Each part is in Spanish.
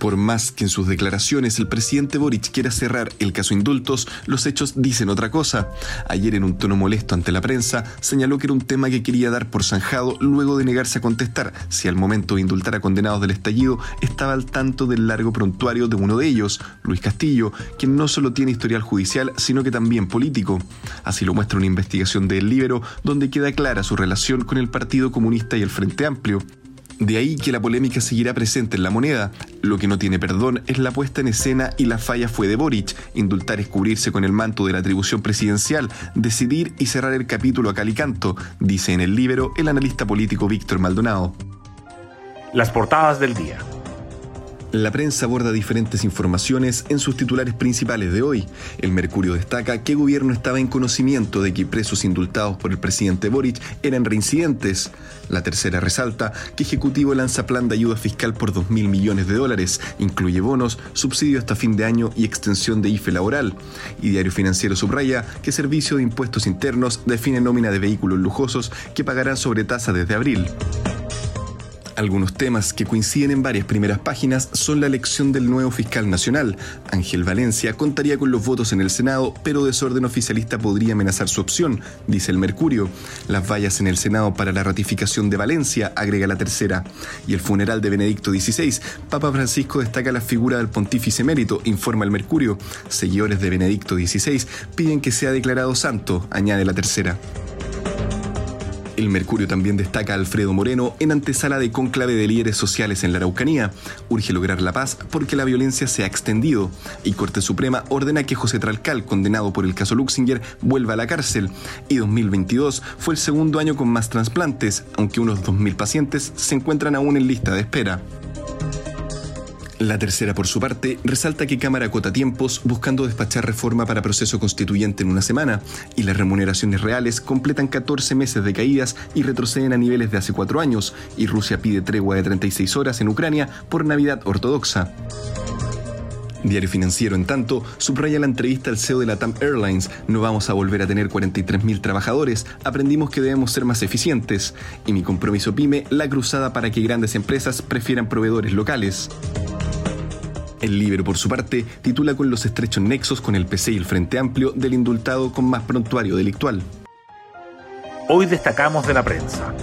Por más que en sus declaraciones el presidente Boric quiera cerrar el caso indultos, los hechos dicen otra cosa. Ayer en un tono molesto ante la prensa, señaló que era un tema que quería dar por zanjado luego de negarse a contestar si al momento de indultar a condenados del estallido estaba al tanto del largo prontuario de uno de ellos, Luis Castillo, quien no solo tiene historial judicial, sino que también político. Así lo muestra una investigación de El Libero, donde queda clara su relación con el Partido Comunista y el Frente Amplio. De ahí que la polémica seguirá presente en la moneda. Lo que no tiene perdón es la puesta en escena y la falla fue de Boric. Indultar es cubrirse con el manto de la atribución presidencial, decidir y cerrar el capítulo a calicanto, dice en el libro el analista político Víctor Maldonado. Las portadas del día. La prensa aborda diferentes informaciones en sus titulares principales de hoy. El Mercurio destaca que el gobierno estaba en conocimiento de que presos indultados por el presidente Boric eran reincidentes. La tercera resalta que Ejecutivo lanza plan de ayuda fiscal por 2 mil millones de dólares, incluye bonos, subsidio hasta fin de año y extensión de IFE laboral. Y Diario Financiero subraya que Servicio de Impuestos Internos define nómina de vehículos lujosos que pagarán sobre tasa desde abril. Algunos temas que coinciden en varias primeras páginas son la elección del nuevo fiscal nacional. Ángel Valencia contaría con los votos en el Senado, pero desorden oficialista podría amenazar su opción, dice el Mercurio. Las vallas en el Senado para la ratificación de Valencia, agrega la tercera. Y el funeral de Benedicto XVI. Papa Francisco destaca la figura del pontífice emérito, informa el Mercurio. Seguidores de Benedicto XVI piden que sea declarado santo, añade la tercera. El Mercurio también destaca a Alfredo Moreno en antesala de cónclave de líderes sociales en la Araucanía. Urge lograr la paz porque la violencia se ha extendido. Y Corte Suprema ordena que José Tralcal, condenado por el caso Luxinger, vuelva a la cárcel. Y 2022 fue el segundo año con más trasplantes, aunque unos 2.000 pacientes se encuentran aún en lista de espera. La tercera, por su parte, resalta que Cámara acota tiempos buscando despachar reforma para proceso constituyente en una semana y las remuneraciones reales completan 14 meses de caídas y retroceden a niveles de hace cuatro años y Rusia pide tregua de 36 horas en Ucrania por Navidad ortodoxa. Diario Financiero, en tanto, subraya la entrevista al CEO de la TAM Airlines. No vamos a volver a tener 43.000 trabajadores. Aprendimos que debemos ser más eficientes. Y mi compromiso PYME, la cruzada para que grandes empresas prefieran proveedores locales. El Libro, por su parte, titula con los estrechos nexos con el PC y el Frente Amplio del indultado con más prontuario delictual. Hoy destacamos de la prensa.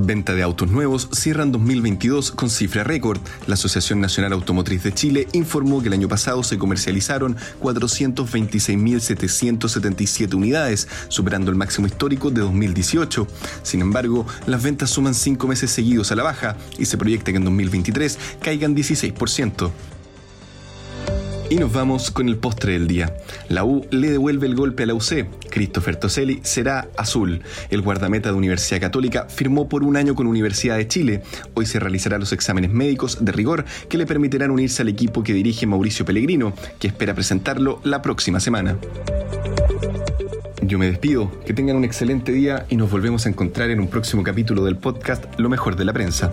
Venta de autos nuevos cierran 2022 con cifra récord. La Asociación Nacional Automotriz de Chile informó que el año pasado se comercializaron 426.777 unidades, superando el máximo histórico de 2018. Sin embargo, las ventas suman cinco meses seguidos a la baja y se proyecta que en 2023 caigan 16%. Y nos vamos con el postre del día. La U le devuelve el golpe a la UC. Christopher Toselli será azul. El guardameta de Universidad Católica firmó por un año con Universidad de Chile. Hoy se realizará los exámenes médicos de rigor que le permitirán unirse al equipo que dirige Mauricio Pellegrino, que espera presentarlo la próxima semana. Yo me despido, que tengan un excelente día y nos volvemos a encontrar en un próximo capítulo del podcast Lo mejor de la prensa.